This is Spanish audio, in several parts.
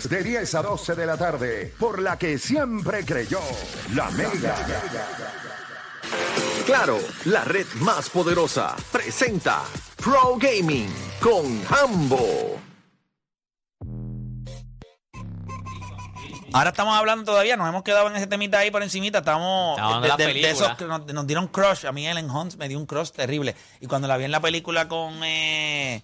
lunes de 10 a 12 de la tarde por la que siempre creyó la Mega. Claro, la red más poderosa presenta Pro Gaming con Hambo. Ahora estamos hablando todavía, nos hemos quedado en ese temita ahí por encimita, estamos Estamos hablando de la película. esos que nos, nos dieron crush, a mí Ellen Hunt me dio un crush terrible. Y cuando la vi en la película con, eh,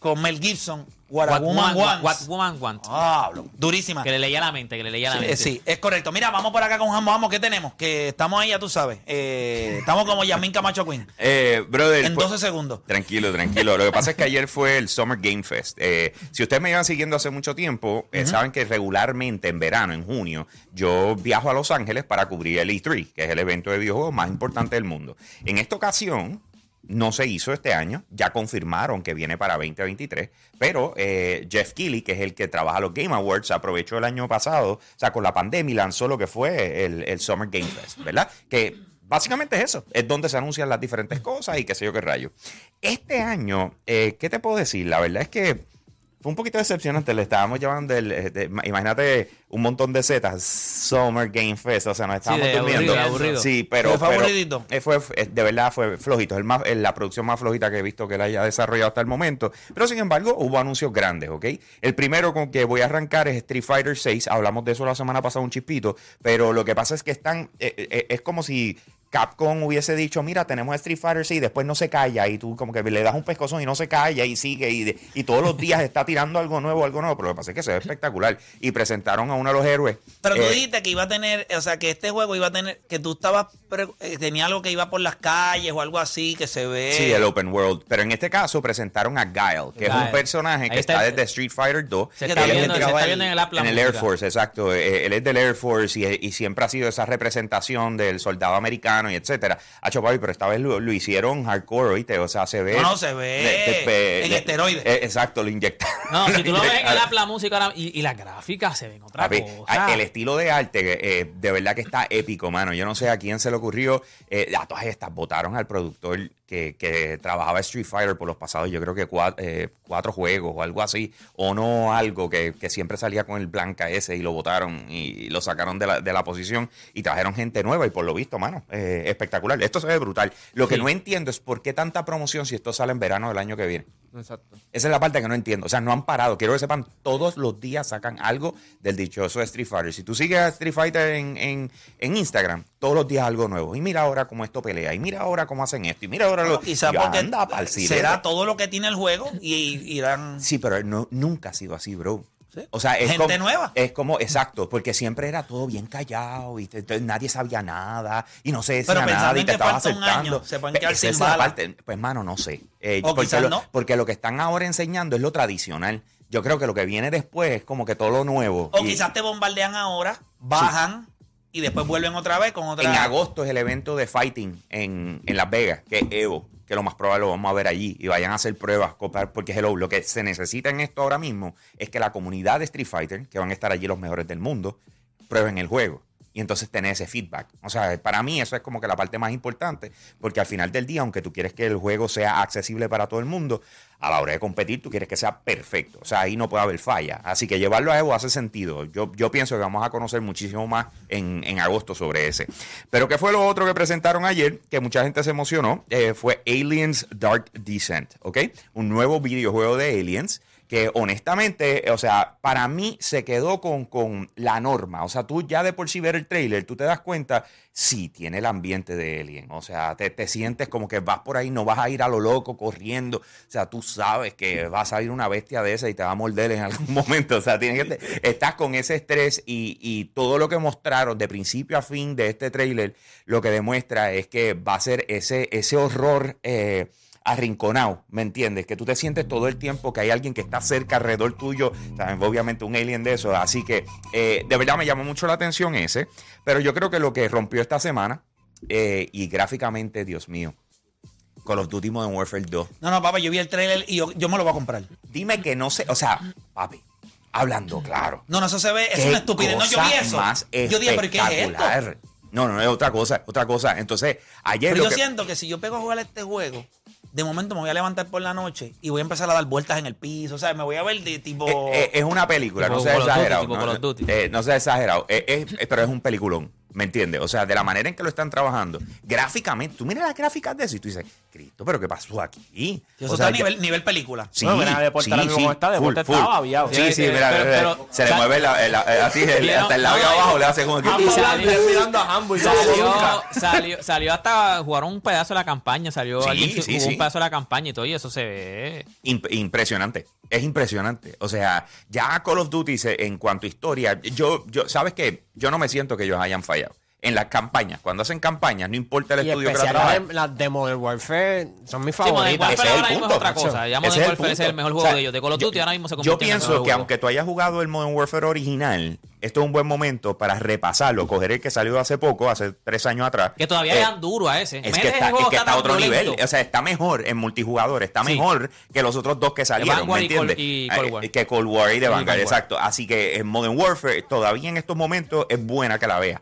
con Mel Gibson, What, a What Woman Woman- Wants. What Woman Wants. Ah, durísima. Que le leía la mente, que le leía la Sí, mente. sí, es correcto. Mira, vamos por acá con Jambo. Vamos, ¿qué tenemos? Que estamos ahí, ya tú sabes. Eh, estamos como Yamin Camacho Queen. Eh, brother, En pues- 12 segundos. Tranquilo, tranquilo. Lo que pasa es que ayer fue el Summer Game Fest. Eh, si ustedes me llevan siguiendo hace mucho tiempo, eh, saben que regularmente en verano, en junio, yo viajo a Los Ángeles para cubrir el E3, que es el evento de videojuegos más importante del mundo. En esta ocasión, no se hizo este año, ya confirmaron que viene para 2023, pero eh, Jeff Keighley, que es el que trabaja los Game Awards, aprovechó el año pasado, o sea, con la pandemia y lanzó lo que fue el, el Summer Game Fest, ¿verdad? Que básicamente es eso, es donde se anuncian las diferentes cosas y qué sé yo qué rayo. Este año, eh, ¿qué te puedo decir? La verdad es que fue un poquito decepcionante, le estábamos llevando el, eh, de- imagínate un montón de zetas, Summer Game Fest, o sea, nos estábamos de durmiendo. aburrido, aburrido. Sí, pero, Fue aburridito. eh, fue, eh, de verdad fue flojito, el más, la producción más flojita que he visto que él haya desarrollado hasta el momento. Pero sin embargo, hubo anuncios grandes, ¿ok? El primero con que voy a arrancar es Street Fighter 6, hablamos de eso la semana pasada un chispito, pero lo que pasa es que están, eh, eh, es como si Capcom hubiese dicho, mira, tenemos Street Fighter 6 y después no se calla y tú como que le das un pescozón y no se calla y sigue y, de- y todos los días está tirando algo nuevo, algo nuevo, pero lo que pasa es que se ve espectacular y presentaron a uno de los héroes. Pero tú Eh, dijiste que iba a tener, o sea, que este juego iba a tener, que tú estabas, pre- eh, tenía algo que iba por las calles o algo así, que se ve. Sí, el Open World. Pero en este caso presentaron a Guile, que es un personaje que está, desde Street Fighter 2. Se que está, viendo, se está el- viendo en el app en el Air. Force, exacto. Eh, él es del Air Force y, y siempre ha sido esa representación del soldado americano y etcétera. Hacho, papi, pero esta vez lo, lo hicieron hardcore, ¿oíste? O sea, se ve... No, no, se ve en esteroides. eh, exacto, lo inyectaron. No, si tú lo ves en el app la música ahora- y, y las gráficas se ven otra Papi, cosa. el estilo de arte, eh, de verdad que está épico, mano. Yo no sé a quién se le ocurrió. Eh, a todas estas votaron al productor que, que trabajaba Street Fighter por los pasados, yo creo que cuatro, cuatro juegos o algo así. O no algo que, que siempre salía con el blanca ese y lo votaron y lo sacaron de la, de la posición y trajeron gente nueva y por lo visto, mano, eh, espectacular. Esto se ve brutal. Lo que no entiendo es por qué tanta promoción si esto sale en verano del año que viene. Exacto. Esa es la parte que no entiendo. O sea, no han parado. Quiero que sepan, todos los días sacan algo del dichoso Street Fighter. Si tú sigues a Street Fighter en, en, en Instagram, todos los días algo nuevo. Y mira ahora cómo esto pelea. Y mira ahora cómo hacen esto. Y mira ahora lo Quizás Y porque anda será todo lo que tiene el juego y irán. Sí, pero no, nunca ha sido así, bro. Sí. O sea, es Gente como, nueva. Es como, exacto, porque siempre era todo bien callado y te- nadie sabía nada y no se decía Pero nada y te que estaba falta un aceptando. año, se pueden Pe- quedar sin parte- pues, mano, no sé. Eh, O porque, quizás lo, no. porque lo que están ahora enseñando es lo tradicional. Yo creo que lo que viene después es como que todo lo nuevo. O Y quizás te bombardean ahora, bajan y después vuelven otra vez con otra. en agosto es el evento de fighting en, en Las Vegas, que es Evo, que lo más probable lo vamos a ver allí y vayan a hacer pruebas, porque hello, lo que se necesita en esto ahora mismo es que la comunidad de Street Fighter, que van a estar allí los mejores del mundo, prueben el juego. Y entonces tener ese feedback. O sea, para mí eso es como que la parte más importante, porque al final del día, aunque tú quieres que el juego sea accesible para todo el mundo, a la hora de competir tú quieres que sea perfecto. O sea, ahí no puede haber falla. Así que llevarlo a Evo hace sentido. Yo, yo pienso que vamos a conocer muchísimo más en, en agosto sobre ese. Pero ¿qué fue lo otro que presentaron ayer? Que mucha gente se emocionó. Eh, fue Aliens Dark Descent, ¿ok? Un nuevo videojuego de Aliens que honestamente, o sea, para mí se quedó con, con la norma. O sea, tú ya de por sí ver el trailer, tú te das cuenta, sí, tiene el ambiente de Alien. O sea, te, te sientes como que vas por ahí, no vas a ir a lo loco corriendo. O sea, tú sabes que va a salir una bestia de esa y te va a morder en algún momento. O sea, tienes que te- estás con ese estrés y, y todo lo que mostraron de principio a fin de este trailer, lo que demuestra es que va a ser ese, ese horror. eh, arrinconado, ¿me entiendes? Que tú te sientes todo el tiempo que hay alguien que está cerca, alrededor tuyo, ¿sabes? obviamente un alien de eso, así que eh, de verdad me llamó mucho la atención ese, pero yo creo que lo que rompió esta semana, eh, y gráficamente, Dios mío, Call of Duty Modern Warfare 2, No, no, papá, yo vi el trailer y yo, yo me lo voy a comprar. dime que no sé, o sea, papi, hablando claro. No, no, eso se ve, es una estupidez. No, yo vi eso. Más yo dije, ¿pero qué es esto? No, no, es otra cosa, otra cosa. Entonces, ayer Pero yo que- siento que si yo pego a jugar este juego, de momento me voy a levantar por la noche y voy a empezar a dar vueltas en el piso. O sea, me voy a ver de tipo. Eh, eh, es una película, Tipo no sea Duty, exagerado. tipo no, Call of no, Duty. eh, no sea exagerado, es- eh, pero es un peliculón. ¿Me entiendes? O sea, de la manera en que lo están trabajando, gráficamente, tú miras las gráficas de eso y tú dices, Cristo, pero ¿qué pasó aquí? eso O sea, está a ya- nivel, película. Sí, Bueno, mira, Deporte mismo como está, Deporte full, está full. babiado. Sí, sí, Sí, mira, pero- pero- se le mueve la- la- así, el- hasta el labio no, abajo le hace como que... Y salió- mirando a Hambo y. Salió, salió, salió hasta jugar un pedazo de la campaña, salió Sí, alguien sí, jugó sí. un pedazo de la campaña y todo, y eso se ve. Imp- impresionante. Es impresionante. O sea, ya Call of Duty se- en cuanto a historia, yo, yo, ¿sabes qué? Yo no me siento que ellos hayan fallado. En las campañas, cuando hacen campañas, no importa el Y estudio que la trabaje. las, de Modern Warfare son mis Sí, Modern favoritas. Warfare ese es el es otra cosa. Ya Modern es el Warfare es el mejor O juego sea, de ellos. De Call of yo- Duty ahora mismo se Yo convierte en el pienso que juego. aunque tú hayas jugado el Modern Warfare original, esto es un buen momento para repasarlo, coger el que salió hace poco, hace tres años atrás. Que todavía Eh, le dan duro a ese. Es que está, es juego que está a otro violento. nivel. O sea, está mejor en multijugador. Está Sí. mejor que los otros dos que salieron. ¿Me entiendes? y Cold Eh. Que Cold War y Vanguard, Vanguard. exacto. Así que en Modern Warfare, todavía en estos momentos, es buena que la veas.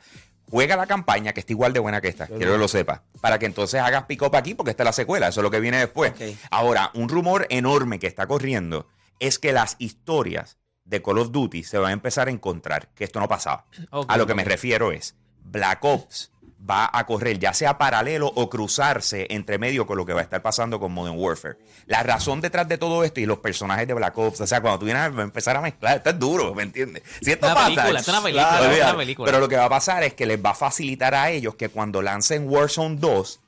Juega la campaña, que está igual de buena que esta. Quiero que lo sepas. Para que entonces hagas pick up aquí, porque esta es la secuela. Eso es lo que viene después. Ahora, un rumor enorme que está corriendo es que las historias de Call of Duty se van a empezar a encontrar, que esto no pasaba. A lo que me refiero es, Black Ops va a correr ya sea paralelo o cruzarse entre medio con lo que va a estar pasando con Modern Warfare. La razón detrás de todo esto y los personajes de Black Ops, o sea, cuando tú vienes a empezar a mezclar, esto es duro, ¿me entiendes? Si esto Una pasa, película, es una película, claro, es una película. Pero lo que va a pasar es que les va a facilitar a ellos que cuando lancen Warzone 2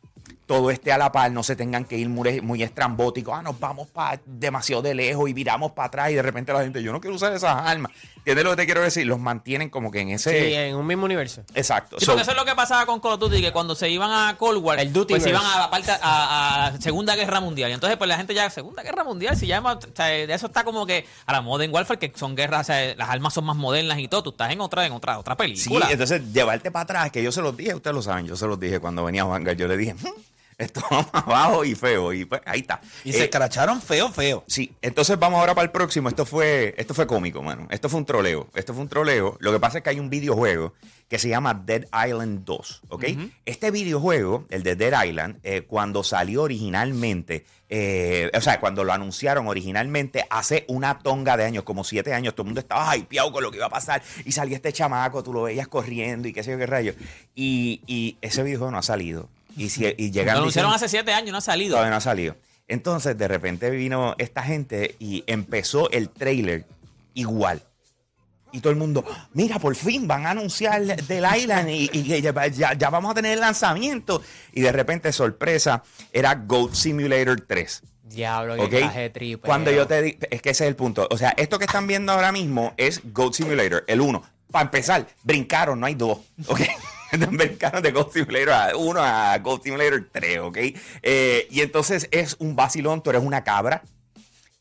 todo esté a la par, no se tengan que ir muy, muy estrambóticos, ah, nos vamos para demasiado de lejos y viramos para atrás y de repente la gente, yo no quiero usar esas armas. ¿Entiendes lo que te quiero decir? Los mantienen como que en ese... Sí, en un mismo universo. Exacto. Sí, So, porque eso es lo que pasaba con Call of Duty, que cuando se iban a Cold War, El Duty pues se iban a la parte a, a Segunda Guerra Mundial. Y entonces, pues la gente ya, Segunda Guerra Mundial, si ya, o sea, de eso está como que a la Modern Warfare, que son guerras, o sea, las armas son más modernas y todo, tú estás en otra, en otra, otra Sí, película. entonces llevarte para atrás, que yo se los dije, ustedes lo saben, yo se los dije cuando venía a Vanguard, yo le dije, "Hmm, esto va más abajo y feo, y pues ahí está. Y se Eh, escracharon feo, feo. Sí, entonces vamos ahora para el próximo. Esto fue, esto fue cómico, mano. Esto fue un troleo. Esto fue un troleo. Lo que pasa es que hay un videojuego que se llama Dead Island 2, ¿ok? Este videojuego, el de Dead Island, eh, cuando salió originalmente, eh, o sea, cuando lo anunciaron originalmente hace una tonga de años, como siete años, todo el mundo estaba hypeado con lo que iba a pasar y salía este chamaco, tú lo veías corriendo y qué sé yo qué rayo. Y, y ese videojuego no ha salido. Y, si, y Lo anunciaron hace siete años, no ha salido. Todavía no ha salido. Entonces, de repente vino esta gente y empezó el trailer igual. Y todo el mundo, mira, por fin van a anunciar del Island y, ya, ya- ya vamos a tener el lanzamiento. Y de repente, sorpresa, era Goat Simulator 3. Diablo, que ¿Ok? clase triple. Cuando yo te digo, es que ese es el punto. O sea, esto que están viendo ahora mismo es Goat Simulator, el 1. Para empezar, brincaron, no hay dos. ¿Ok? brincaron de Goat Simulator 1 a Goat Simulator 3, ¿ok? Eh, y entonces es un vacilón, tú eres una cabra.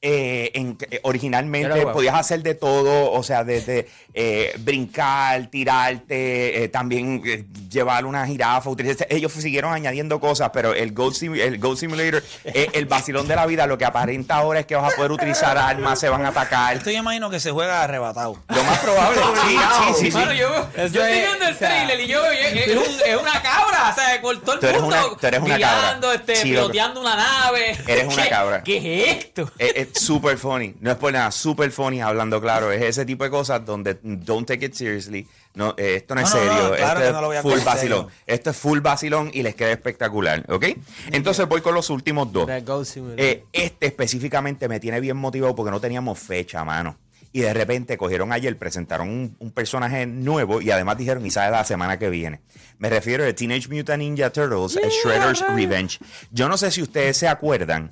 Eh, en- eh, originalmente podías hacer de todo, o sea, desde eh, brincar, tirarte, eh, también eh, llevar una jirafa, utilizar- ellos siguieron añadiendo cosas, pero el Goat, Simu- el Goat Simulator es el vacilón de la vida, lo que aparenta ahora es que vas a poder utilizar armas, se van a atacar. Esto yo imagino que se juega arrebatado. Lo más probable, sí, sí, sí, sí. Mano, yo, estoy es, viendo el o sea, trailer y yo veo, es, es un- es una cabra, o sea, todo el Tú eres mundo una- tú eres una cabra. este, Sí, piloteando una nave. Eres una ¿Qué- cabra. ¿Qué es esto? Super funny, no es por nada, super funny hablando claro. Es ese tipo de cosas donde don't take it seriously. No, eh, esto no es No, no, no, serio, claro esto es lo full vacilón. serio. Esto es full vacilón y les queda espectacular, ¿ok? Entonces voy con los últimos dos. Eh, este específicamente me tiene bien motivado porque no teníamos fecha, mano. Y de repente cogieron ayer, presentaron un, un personaje nuevo y además dijeron, y sale la semana que viene. Me refiero a Teenage Mutant Ninja Turtles, eh, Shredder's Revenge. Yo no sé si ustedes se acuerdan.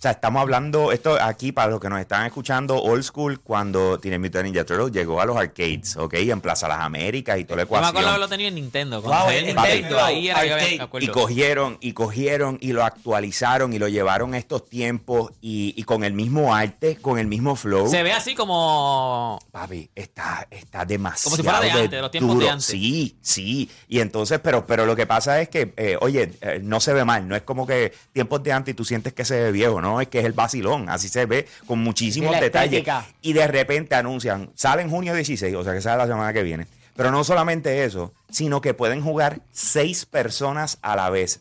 O sea, estamos hablando, esto aquí para los que nos están escuchando, old school, cuando Teenage Mutant Ninja Turtles llegó a los arcades, ¿ok? En Plaza Las Américas y toda la Yo me ecuación. acuerdo que lo tenía en Nintendo. Wow, el en Nintendo, Nintendo, ahí era yo me. Y cogieron, y cogieron, y lo actualizaron, y lo llevaron a estos tiempos, y, y con el mismo arte, con el mismo flow. Se ve así como... Papi, está, está demasiado Como si fuera de antes, de los tiempos de duro. antes. Sí, sí. Y entonces, pero, pero lo que pasa es que, eh, oye, eh, no se ve mal. No es como que tiempos de antes y tú sientes que se ve viejo, ¿no? Es que es el vacilón. Así se ve con muchísimos detalles. Y de repente anuncian, sale en junio 16, o sea que sale la semana que viene. Pero no solamente eso, sino que pueden jugar seis personas a la vez.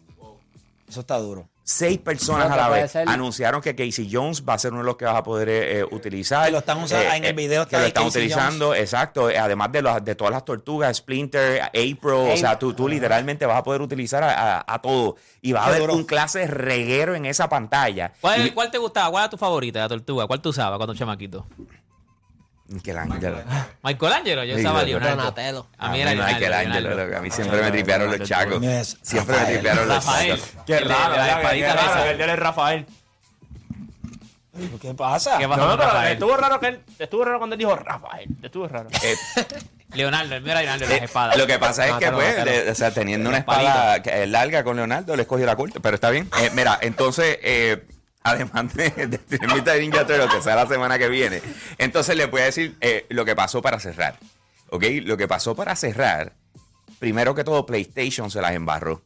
Eso está duro. Seis personas No, a la vez ser- anunciaron que Casey Jones va a ser uno de los que vas a poder eh, eh, utilizar. Que lo están usando- en el video que está lo están Casey utilizando, exacto. eh, Además de, los, de todas las tortugas, Splinter, April, o sea, tú, tú literalmente vas a poder utilizar a, a- a todo. Y vas a duro. un clase reguero en esa pantalla. ¿Cuál, Y- cuál te gustaba? ¿Cuál era tu favorita de la tortuga? ¿Cuál tú usabas cuando chamaquito? Michelangelo. Michelangelo, yo yo- Leonardo. Donatello. A mí era Leonardo. Michelangelo, a mí siempre me tripearon los chacos. Siempre me tripearon los Rafael. chacos. Qué raro, de la espadita el de él es Rafael. ¿Qué pasa? ¿Qué pasó No, pero Rafael? estuvo raro que él, estuvo raro cuando él dijo Rafael. Estuvo raro. Eh, Leonardo, el mío era Leonardo las Eh, espadas. Lo que pasa es No, que, pues, o sea, teniendo una espada larga con Leonardo, le escogió la corte, pero está bien. Eh, mira, entonces, eh, además de, de de Ninja Turtle, que sea la semana que viene, entonces le voy a decir eh, lo que pasó para cerrar. ¿Ok? Lo que pasó para cerrar, primero que todo, PlayStation se las embarró.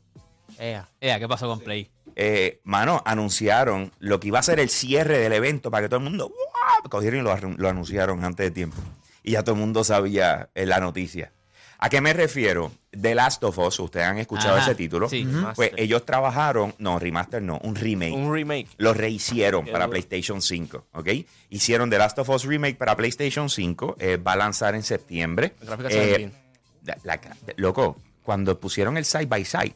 Ea. Ea, ¿Qué pasó con Play? Eh, mano, anunciaron lo que iba a ser el cierre del evento para que todo el mundo ¡guau! cogieron y lo anunciaron antes de tiempo. Y ya todo el mundo sabía eh, la noticia. ¿A qué me refiero? The Last of Us, ustedes han escuchado Ajá, ese título. sí. Pues ellos trabajaron, no, remaster no, un remake. Un remake. Lo rehicieron Qué para duro. PlayStation 5, ¿ok? Hicieron The Last of Us Remake para PlayStation 5, eh, va a lanzar en septiembre. Ven Eh, bien. la- la- loco, cuando pusieron el side by side,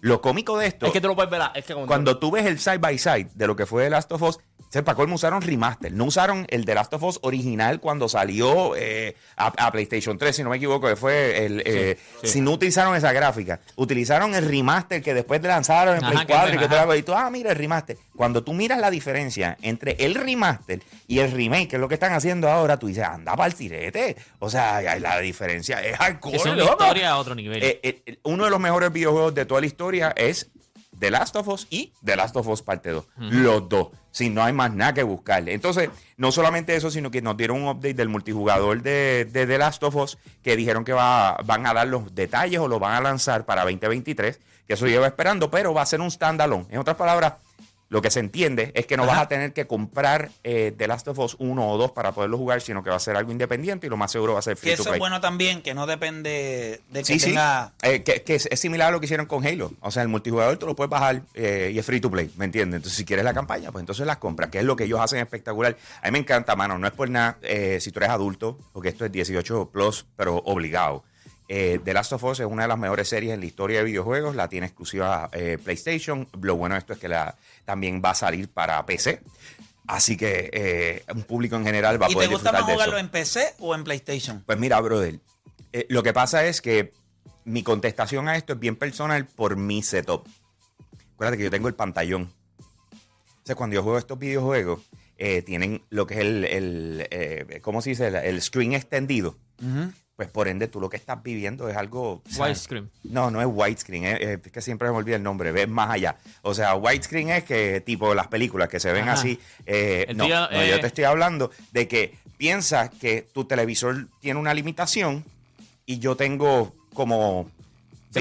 lo cómico de esto Es que tú lo puedes ver. Es que cuando, cuando tú ves el side by side de lo que fue The Last of Us, sepa colmo usaron remaster. No usaron el The Last of Us original cuando salió eh, a, a PlayStation 3, si no me equivoco, que fue el. eh, Si no utilizaron esa gráfica, utilizaron el remaster que después lanzaron en Ajá, Play que 4 y que todo y tú, ah, mira el remaster. Cuando tú miras la diferencia entre el remaster y el remake, que es lo que están haciendo ahora, tú dices, anda para el tirete. O sea, la diferencia es hardcore. Es una historia a otro nivel. Eh, eh, uno de los mejores videojuegos de toda la historia es The Last of Us y The Last of Us Parte 2. Los dos. Si no hay más nada que buscarle. Entonces, no solamente eso, sino que nos dieron un update del multijugador de, de The Last of Us que dijeron que va, van a dar los detalles o lo van a lanzar para 2023. Que eso lleva esperando, pero va a ser un standalone. En otras palabras, lo que se entiende es que no vas a tener que comprar eh, The Last of Us 1 o 2 para poderlo jugar, sino que va a ser algo independiente y lo más seguro va a ser free Que to eso play. es bueno también, que no depende de que Sí, sí. tenga... Eh, que, que es, es similar a lo que hicieron con Halo. O sea, el multijugador tú lo puedes bajar eh, y es free to play, ¿me entiendes? Entonces, si quieres la campaña, pues entonces las compras, que es lo que ellos hacen espectacular. A mí me encanta, mano. No es por nada eh, si tú eres adulto, porque esto es 18 plus, pero obligado. Eh, The Last of Us es una de las mejores series en la historia de videojuegos. La tiene exclusiva eh, PlayStation. Lo bueno de esto es que la, también va a salir para PC. Así que eh, un público en general va a ¿Y te poder gusta disfrutar más de eso. jugarlo en PC o en PlayStation? Pues mira, brother, lo que pasa es que mi contestación a esto es bien personal por mi setup. Acuérdate que yo tengo el pantallón. O sea, cuando yo juego estos videojuegos, tienen lo que es el, el, ¿cómo se dice? El, el screen extendido. Pues por ende, tú lo que estás viviendo es algo... o sea, Widescreen. No, no es widescreen, es, es que siempre me olvida el nombre, ves más allá. O sea, widescreen es que tipo las películas que se ven Ajá. así. eh, no, yo eh, te estoy hablando de que piensas que tu televisor tiene una limitación y yo tengo como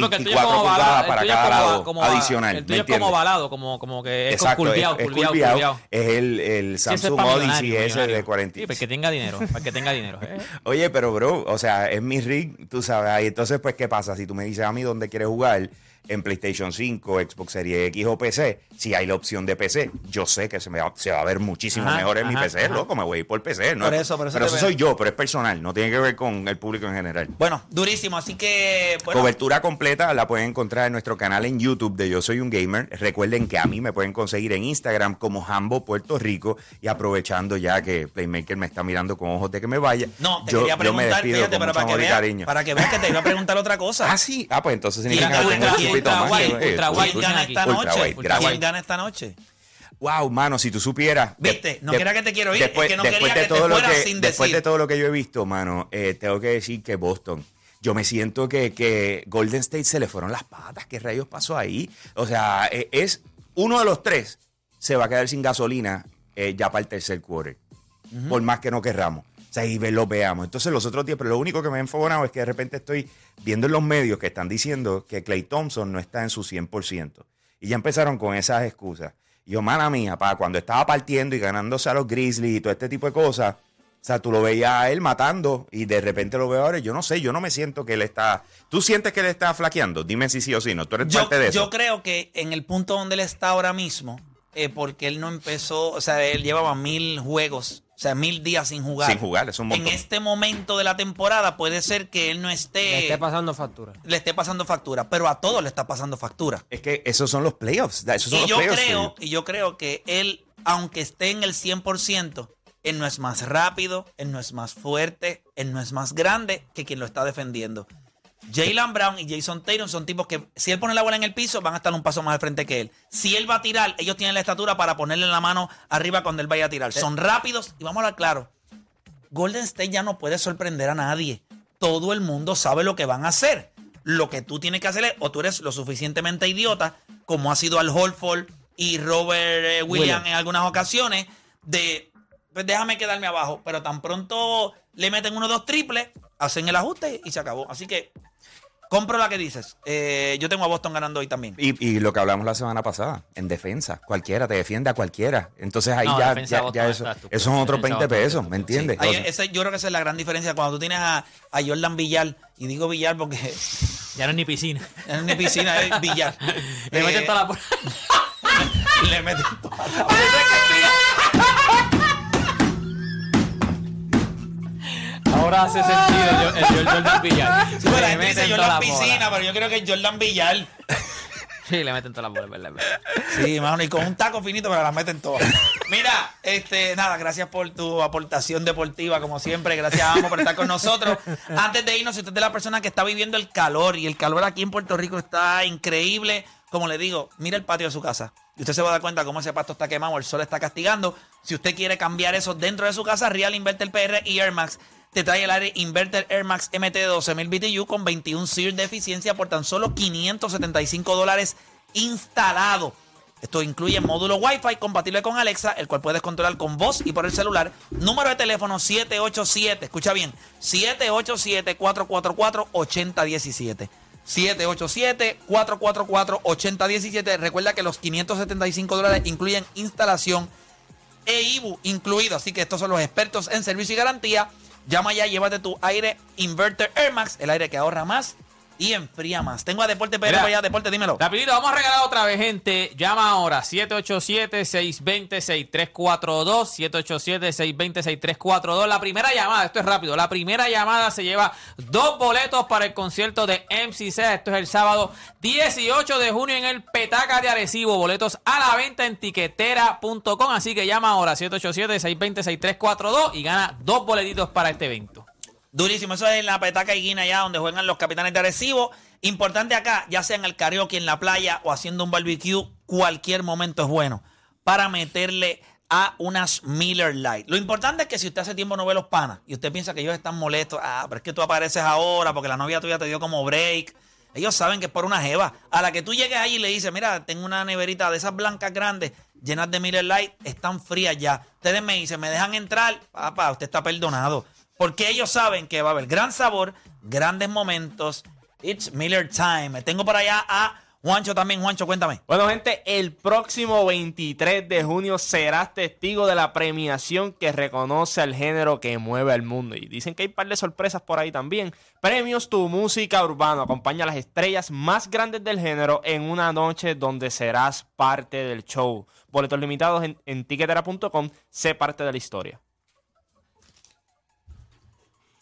24 es como pulgadas para cada lado como- adicional. El ¿me tuyo es como balado, como, como que es Exacto, curviado, es, curviado, curviado. curviado. Es el, el Sí, Samsung pa' Odyssey ese de 40. Sí, para que tenga dinero, para que tenga dinero. eh. Oye, pero bro, o sea, es mi rig, tú sabes. Y entonces, pues, ¿qué pasa? Si tú me dices a mí dónde quieres jugar, en PlayStation 5, Xbox Series X o PC, si hay la opción de PC, yo sé que se, me va, se va a ver muchísimo Ajá, mejor en mi PC, ajá. loco, me voy a ir por PC. ¿no? Por eso, por eso pero eso veo. soy yo, pero es personal, no tiene que ver con el público en general. Bueno, durísimo. Así que, bueno, Cobertura completa la pueden encontrar en nuestro canal en YouTube de Yo Soy un Gamer. Recuerden que a mí me pueden conseguir en Instagram como Hambo Puerto Rico. Y aprovechando ya que Playmaker me está mirando con ojos de que me vaya, no, te yo, quería yo me preguntar, despido fíjate, con pero mucho para que, amor y veas, cariño. para que veas que te iba a preguntar otra cosa. Ah, sí. Ah, pues entonces ¿Quién, significa que ultra, chupito ultra white, Eh, ultra ultra white gana esta ultra noche? white. ¿Quién gana esta noche? Wow, mano, si tú supieras. Viste, no quiera que te quiero ir, es Después, que no quería de que te todo lo fueras que, sin Después decir. de todo lo que yo he visto, mano, eh, tengo que decir que Boston. Yo me siento que, que Golden State se le fueron las patas. ¿Qué rayos pasó ahí? O sea, eh, es uno de los tres se va a quedar sin gasolina eh, ya para el tercer quarter. Por más que no querramos. O sea, y lo veamos. Entonces, los otros días, pero lo único que me ha enfogonado es que de repente estoy viendo en los medios que están diciendo que Clay Thompson no está en su 100%. Y ya empezaron con esas excusas. Y yo, mala mía, pa, cuando estaba partiendo y ganándose a los Grizzlies y todo este tipo de cosas, sea, tú lo veías a él matando y de repente lo veo ahora. Yo no sé, yo no me siento que él está. ¿Tú sientes que él está flaqueando? Dime si sí o sí no. Tú eres Yo, parte de eso. yo creo que en el punto donde él está ahora mismo, eh, porque él no empezó, o sea, él llevaba mil juegos, o sea, mil días sin jugar. Sin jugar, es un En montón. este momento de la temporada puede ser que él no esté, Le esté pasando factura. le esté pasando factura, pero a todos le está pasando factura. Es que esos son los playoffs. Esos son Y los yo playoffs. creo, y yo creo que él, aunque esté en el 100%, él no es más rápido, él no es más fuerte, él no es más grande que quien lo está defendiendo. Jalen Brown y Jason Tatum son tipos que, si él pone la bola en el piso, van a estar un paso más al frente que él. Si él va a tirar, ellos tienen la estatura para ponerle la mano arriba cuando él vaya a tirar. Son rápidos y vamos a hablar claro. Golden State ya no puede sorprender a nadie. Todo el mundo sabe lo que van a hacer. Lo que tú tienes que hacer es, o tú eres lo suficientemente idiota, como ha sido Al Holford y Robert eh, Williams en algunas ocasiones, de pues déjame quedarme abajo. Pero tan pronto le meten uno o dos triples, hacen el ajuste y se acabó. Así que compro la que dices. Eh, yo tengo a Boston ganando hoy también. Y, y lo que hablamos la semana pasada, en defensa, cualquiera te defiende a cualquiera. Entonces ahí No, ya, ya, ya eso, esos son otros Defensa 20 Boston pesos, ¿me entiendes? Ahí, ese- yo creo que esa es la gran diferencia cuando tú tienes a, a Jordan Villar, y digo Villar porque Ya no es ni piscina. en mi piscina es Villar. Le Eh, meten toda la. le meten toda la- Ahora hace sentido el, el, el Jordan Villar. Sí, pero Le meten toda Jordan la bola. Piscina, pero yo creo que es Jordan Villar. Sí, le meten toda la bola, es verdad, es verdad. Sí, mano, y con un taco finito, pero las meten todas. Mira, este, nada, gracias por tu aportación deportiva, como siempre. Gracias, Amo, por estar con nosotros. Antes de irnos, si usted es de la persona que está viviendo el calor, y el calor aquí en Puerto Rico está increíble, como le digo, mira el patio de su casa. Y usted se va a dar cuenta cómo ese pasto está quemado, el sol está castigando. Si usted quiere cambiar eso dentro de su casa, Real Inverter PR y Air Max te trae el aire Inverter Air Max MT de 12000 BTU con 21 SEER de eficiencia por tan solo 575 dólares instalado. Esto incluye módulo Wi-Fi compatible con Alexa, el cual puedes controlar con voz y por el celular. Número de teléfono 787, escucha bien, 787-444-8017. 787-444-8017. Recuerda que los 575 dólares incluyen instalación e IBU incluido. Así que estos son los expertos en servicio y garantía. Llama ya, llévate tu aire Inverter Air Max, el aire que ahorra más y enfría más. Tengo a Deporte Mira. para allá. Deporte, dímelo. Rapidito, vamos a regalar otra vez, gente. Llama ahora, 787-620-6342. 787-620-6342. La primera llamada, esto es rápido. La primera llamada se lleva dos boletos para el concierto de MC6. Esto es el sábado 18 de junio en el Petaca de Arecibo. Boletos a la venta en tiquetera.com. Así que llama ahora, 787-620-6342 y gana dos boletitos para este evento. Durísimo. Eso es en la petaca y guina allá donde juegan los capitanes de Arecibo. Importante acá, ya sea en el karaoke en la playa o haciendo un barbecue, cualquier momento es bueno para meterle a unas Miller Light. Lo importante es que si usted hace tiempo no ve los panas y usted piensa que ellos están molestos, ah, pero es que tú apareces ahora porque la novia tuya te dio como break. Ellos saben que es por una jeva. A la que tú llegues allí y le dices, mira, tengo una neverita de esas blancas grandes, llenas de Miller Light, están frías ya. Ustedes me dicen, me dejan entrar, papá, usted está perdonado. Porque ellos saben que va a haber gran sabor, grandes momentos. It's Miller Time. Me tengo por allá a Juancho también. Juancho, cuéntame. Bueno, gente, el próximo 23 de junio serás testigo de la premiación que reconoce al género que mueve al mundo. Y dicen que hay un par de sorpresas por ahí también. Premios Tu Música Urbana. Acompaña a las estrellas más grandes del género en una noche donde serás parte del show. Boletos limitados en, en tiquetera.com. Sé parte de la historia.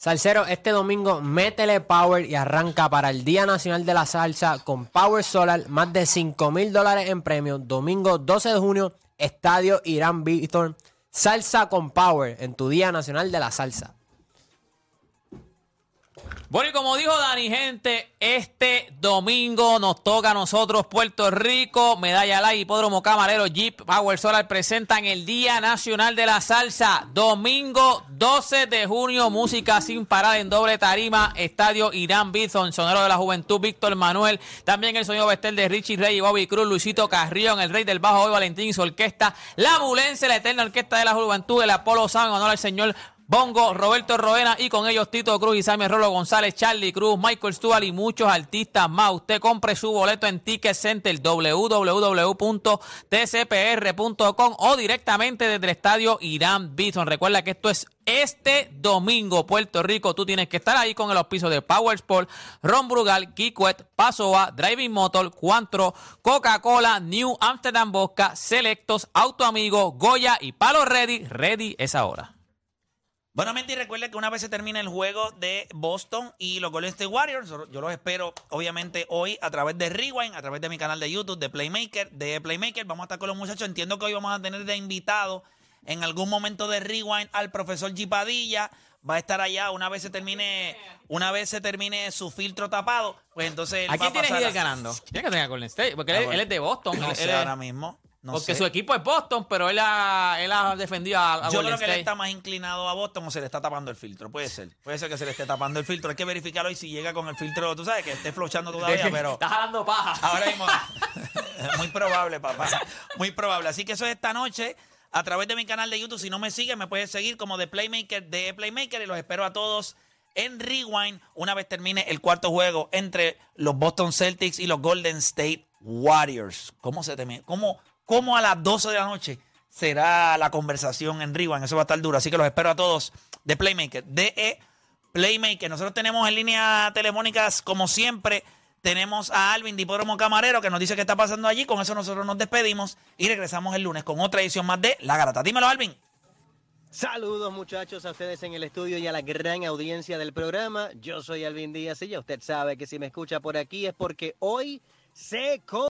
Salsero, este domingo métele power y arranca para el Día Nacional de la Salsa con Power Solar, más de 5 mil dólares en premios. Domingo 12 de junio, Estadio Irán Víctor. Salsa con Power en tu Día Nacional de la Salsa. Bueno, y como dijo Dani, gente, este domingo nos toca a nosotros Puerto Rico, Medalla Light, Hipódromo Camarero, Jeep Power Solar presentan el Día Nacional de la Salsa. Domingo 12 de junio, música sin parar en doble tarima, Estadio Irán Bison, Sonero de la Juventud, Víctor Manuel, también el sonido bestel de Richie Rey Bobby Cruz, Luisito Carrión, el Rey del Bajo hoy Valentín su orquesta, la Mulense, la Eterna Orquesta de la Juventud, el Apolo en honor al señor Bongo, Roberto Roena y con ellos Tito Cruz, Isami Rolo González, Charlie Cruz, Michael Stuart y muchos artistas más. Usted compre su boleto en Ticket Center www.tcpr.com o directamente desde el estadio Irán Bison. Recuerda que esto es este domingo, Puerto Rico. Tú tienes que estar ahí con el auspicio de Power Sport, Ron Brugal, Kikwet, Pasoa, Driving Motor, Cuantro, Coca-Cola, New Amsterdam Vodka, Selectos, Auto Amigo, Goya y Palo Ready. Ready es ahora. Bueno, y recuerde que una vez se termine el juego de Boston y los Golden State Warriors, yo los espero obviamente hoy a través de Rewind, a través de mi canal de YouTube, de Playmaker, de Playmaker. Vamos a estar con los muchachos. Entiendo que hoy vamos a tener de invitado en algún momento de Rewind al profesor Gipadilla. Va a estar allá una vez se termine, una vez se termine su filtro tapado, pues entonces él ¿A va quién tienes pasar Hidel a- ganando? Tiene que tener Golden State, porque él, bueno. él es de Boston. No él- sé él es- ahora mismo. No porque sé. su equipo es Boston, pero él ha, él ha defendido a, a Yo Golden creo que él está más inclinado a Boston o se le está tapando el filtro. Puede ser. Puede ser que se le esté tapando el filtro. Hay que verificarlo y si llega con el filtro, tú sabes que esté flochando todavía, pero Está jalando paja. ahora mismo. muy probable, papá. Muy probable. Así que eso es esta noche. A través de mi canal de YouTube, si no me siguen, me puedes seguir como de Playmaker, de Playmaker, y los espero a todos en Rewind una vez termine el cuarto juego entre los Boston Celtics y los Golden State Warriors. ¿Cómo se teme? ¿Cómo, cómo a las 12 de la noche será la conversación en Rewind? Eso va a estar duro. Así que los espero a todos de Playmaker, de E Playmaker. Nosotros tenemos en línea telefónicas, como siempre, tenemos a Alvin Dipódromo Camarero que nos dice qué está pasando allí. Con eso nosotros nos despedimos y regresamos el lunes con otra edición más de La Garata. Dímelo, Alvin. Saludos muchachos a ustedes en el estudio y a la gran audiencia del programa. Yo soy Alvin Díaz y ya usted sabe que si me escucha por aquí es porque hoy se...